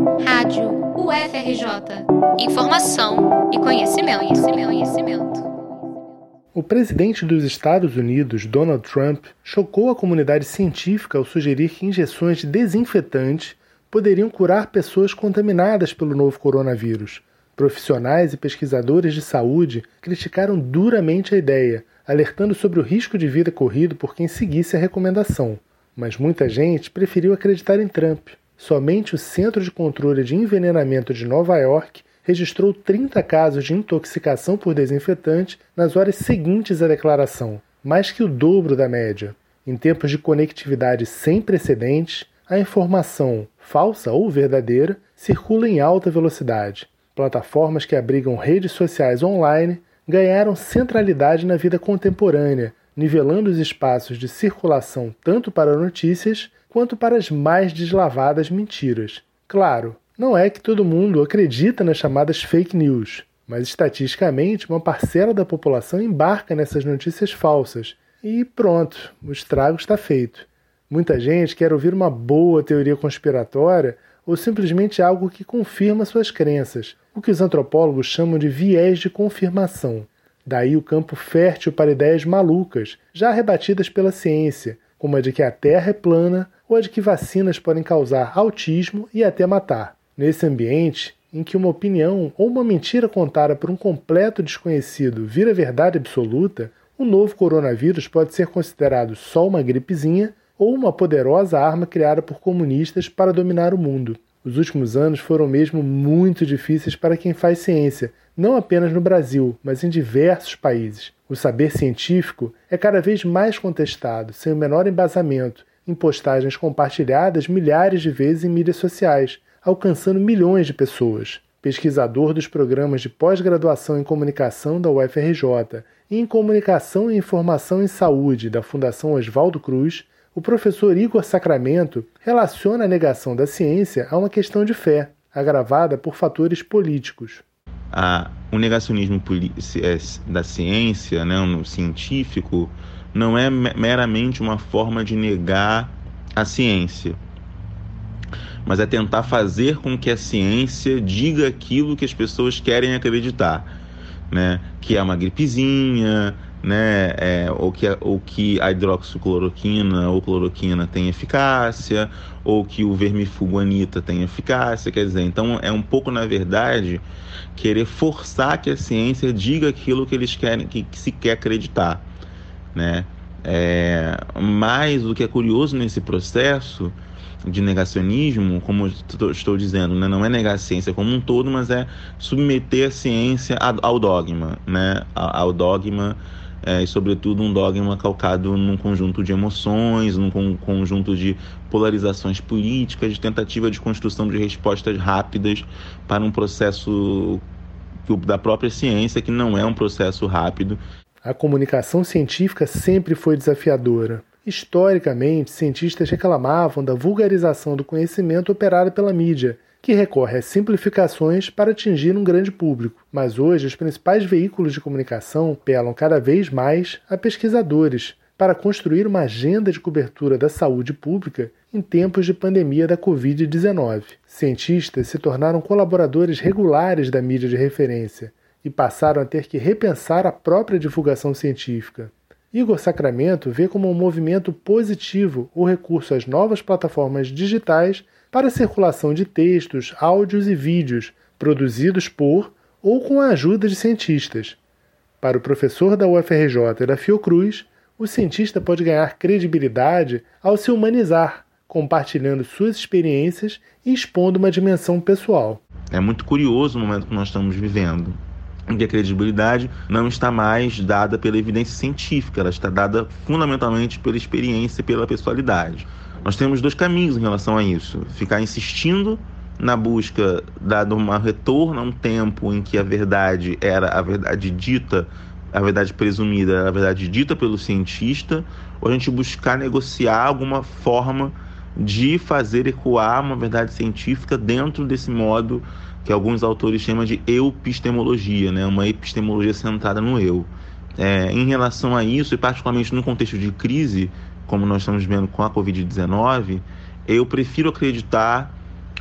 Rádio UFRJ. Informação e conhecimento, conhecimento, conhecimento. O presidente dos Estados Unidos, Donald Trump, chocou a comunidade científica ao sugerir que injeções de desinfetante poderiam curar pessoas contaminadas pelo novo coronavírus. Profissionais e pesquisadores de saúde criticaram duramente a ideia, alertando sobre o risco de vida corrido por quem seguisse a recomendação. Mas muita gente preferiu acreditar em Trump. Somente o Centro de Controle de Envenenamento de Nova York registrou 30 casos de intoxicação por desinfetante nas horas seguintes à declaração, mais que o dobro da média. Em tempos de conectividade sem precedentes, a informação, falsa ou verdadeira, circula em alta velocidade. Plataformas que abrigam redes sociais online ganharam centralidade na vida contemporânea, nivelando os espaços de circulação tanto para notícias quanto para as mais deslavadas mentiras. Claro, não é que todo mundo acredita nas chamadas fake news, mas estatisticamente uma parcela da população embarca nessas notícias falsas e pronto, o estrago está feito. Muita gente quer ouvir uma boa teoria conspiratória ou simplesmente algo que confirma suas crenças, o que os antropólogos chamam de viés de confirmação. Daí o campo fértil para ideias malucas, já rebatidas pela ciência, como a de que a Terra é plana ou de que vacinas podem causar autismo e até matar. Nesse ambiente, em que uma opinião ou uma mentira contada por um completo desconhecido vira verdade absoluta, o novo coronavírus pode ser considerado só uma gripezinha ou uma poderosa arma criada por comunistas para dominar o mundo. Os últimos anos foram mesmo muito difíceis para quem faz ciência, não apenas no Brasil, mas em diversos países. O saber científico é cada vez mais contestado, sem o menor embasamento, em postagens compartilhadas milhares de vezes em mídias sociais, alcançando milhões de pessoas. Pesquisador dos programas de pós-graduação em comunicação da UFRJ e em comunicação e informação em saúde da Fundação Oswaldo Cruz, o professor Igor Sacramento relaciona a negação da ciência a uma questão de fé, agravada por fatores políticos. Ah, o negacionismo é, da ciência, né, no científico, não é meramente uma forma de negar a ciência, mas é tentar fazer com que a ciência diga aquilo que as pessoas querem acreditar, né? Que é uma gripezinha, né, é, ou, que, ou que a hidroxicloroquina ou cloroquina tem eficácia, ou que o vermifuganita tem eficácia, quer dizer, então é um pouco, na verdade, querer forçar que a ciência diga aquilo que eles querem, que, que se quer acreditar, né, é, mas o que é curioso nesse processo de negacionismo, como estou dizendo, né? não é negar a ciência como um todo, mas é submeter a ciência ao dogma, né? ao dogma é, e, sobretudo, um dogma calcado num conjunto de emoções, num conjunto de polarizações políticas, de tentativa de construção de respostas rápidas para um processo da própria ciência, que não é um processo rápido. A comunicação científica sempre foi desafiadora. Historicamente, cientistas reclamavam da vulgarização do conhecimento operada pela mídia que recorre a simplificações para atingir um grande público. Mas hoje, os principais veículos de comunicação apelam cada vez mais a pesquisadores para construir uma agenda de cobertura da saúde pública em tempos de pandemia da Covid-19. Cientistas se tornaram colaboradores regulares da mídia de referência e passaram a ter que repensar a própria divulgação científica. Igor Sacramento vê como um movimento positivo o recurso às novas plataformas digitais para a circulação de textos, áudios e vídeos produzidos por ou com a ajuda de cientistas. Para o professor da UFRJ e da Fiocruz, o cientista pode ganhar credibilidade ao se humanizar, compartilhando suas experiências e expondo uma dimensão pessoal. É muito curioso o momento que nós estamos vivendo, que a credibilidade não está mais dada pela evidência científica, ela está dada fundamentalmente pela experiência e pela pessoalidade. Nós temos dois caminhos em relação a isso: ficar insistindo na busca dado um retorno a um tempo em que a verdade era a verdade dita, a verdade presumida era a verdade dita pelo cientista, ou a gente buscar negociar alguma forma de fazer ecoar uma verdade científica dentro desse modo que alguns autores chamam de epistemologia, né? uma epistemologia centrada no eu. É, em relação a isso, e particularmente no contexto de crise, como nós estamos vendo com a Covid-19, eu prefiro acreditar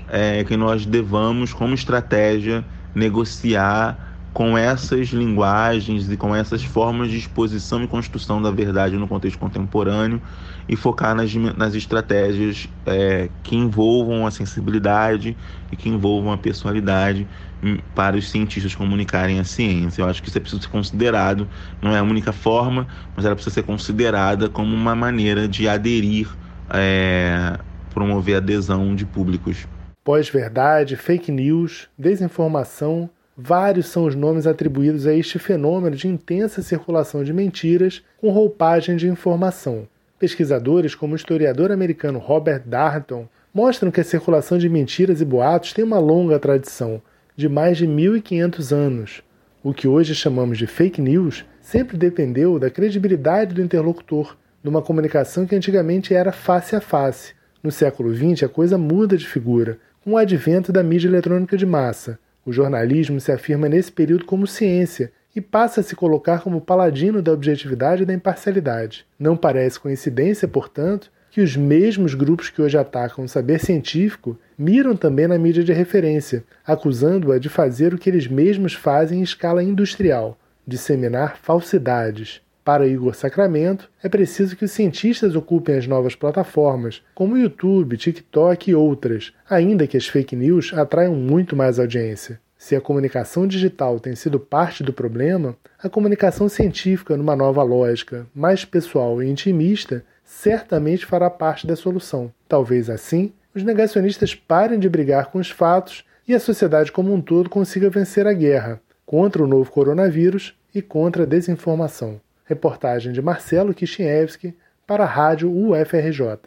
é, que nós devamos, como estratégia, negociar com essas linguagens e com essas formas de exposição e construção da verdade no contexto contemporâneo e focar nas, nas estratégias é, que envolvam a sensibilidade e que envolvam a personalidade hum, para os cientistas comunicarem a ciência. Eu acho que isso é preciso ser considerado, não é a única forma, mas ela precisa ser considerada como uma maneira de aderir, é, promover adesão de públicos. Pós-verdade, fake news, desinformação Vários são os nomes atribuídos a este fenômeno de intensa circulação de mentiras com roupagem de informação. Pesquisadores como o historiador americano Robert Darnton mostram que a circulação de mentiras e boatos tem uma longa tradição, de mais de 1500 anos. O que hoje chamamos de fake news sempre dependeu da credibilidade do interlocutor, numa comunicação que antigamente era face a face. No século XX, a coisa muda de figura, com o advento da mídia eletrônica de massa. O jornalismo se afirma nesse período como ciência e passa a se colocar como paladino da objetividade e da imparcialidade. Não parece coincidência, portanto, que os mesmos grupos que hoje atacam o saber científico miram também na mídia de referência, acusando-a de fazer o que eles mesmos fazem em escala industrial, disseminar falsidades. Para Igor Sacramento, é preciso que os cientistas ocupem as novas plataformas, como YouTube, TikTok e outras, ainda que as fake news atraiam muito mais audiência. Se a comunicação digital tem sido parte do problema, a comunicação científica, numa nova lógica, mais pessoal e intimista, certamente fará parte da solução. Talvez assim, os negacionistas parem de brigar com os fatos e a sociedade como um todo consiga vencer a guerra contra o novo coronavírus e contra a desinformação. Reportagem de Marcelo Kishinevski para a Rádio UFRJ.